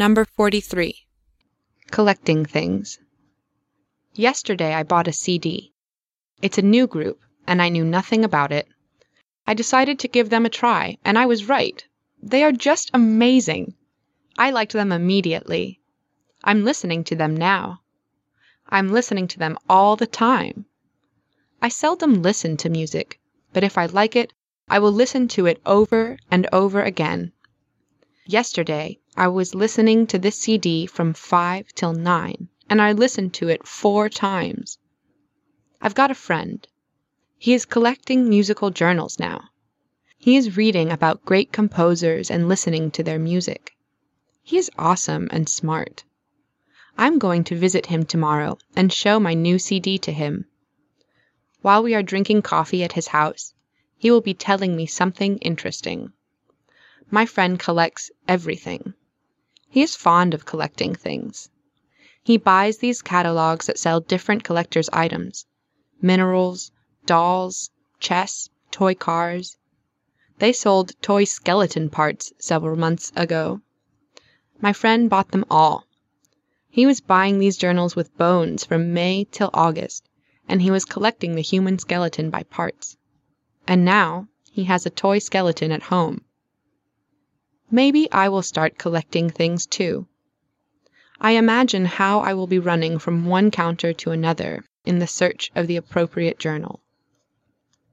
Number 43. Collecting things. Yesterday I bought a CD. It's a new group, and I knew nothing about it. I decided to give them a try, and I was right. They are just amazing. I liked them immediately. I'm listening to them now. I'm listening to them all the time. I seldom listen to music, but if I like it, I will listen to it over and over again. Yesterday I was listening to this CD from 5 till 9, and I listened to it four times. I've got a friend. He is collecting musical journals now. He is reading about great composers and listening to their music. He is awesome and smart. I'm going to visit him tomorrow and show my new CD to him. While we are drinking coffee at his house, he will be telling me something interesting. My friend collects everything. He is fond of collecting things. He buys these catalogs that sell different collector's items minerals, dolls, chess, toy cars. They sold toy skeleton parts several months ago. My friend bought them all. He was buying these journals with bones from May till August, and he was collecting the human skeleton by parts. And now he has a toy skeleton at home. Maybe I will start collecting things too. I imagine how I will be running from one counter to another in the search of the appropriate journal.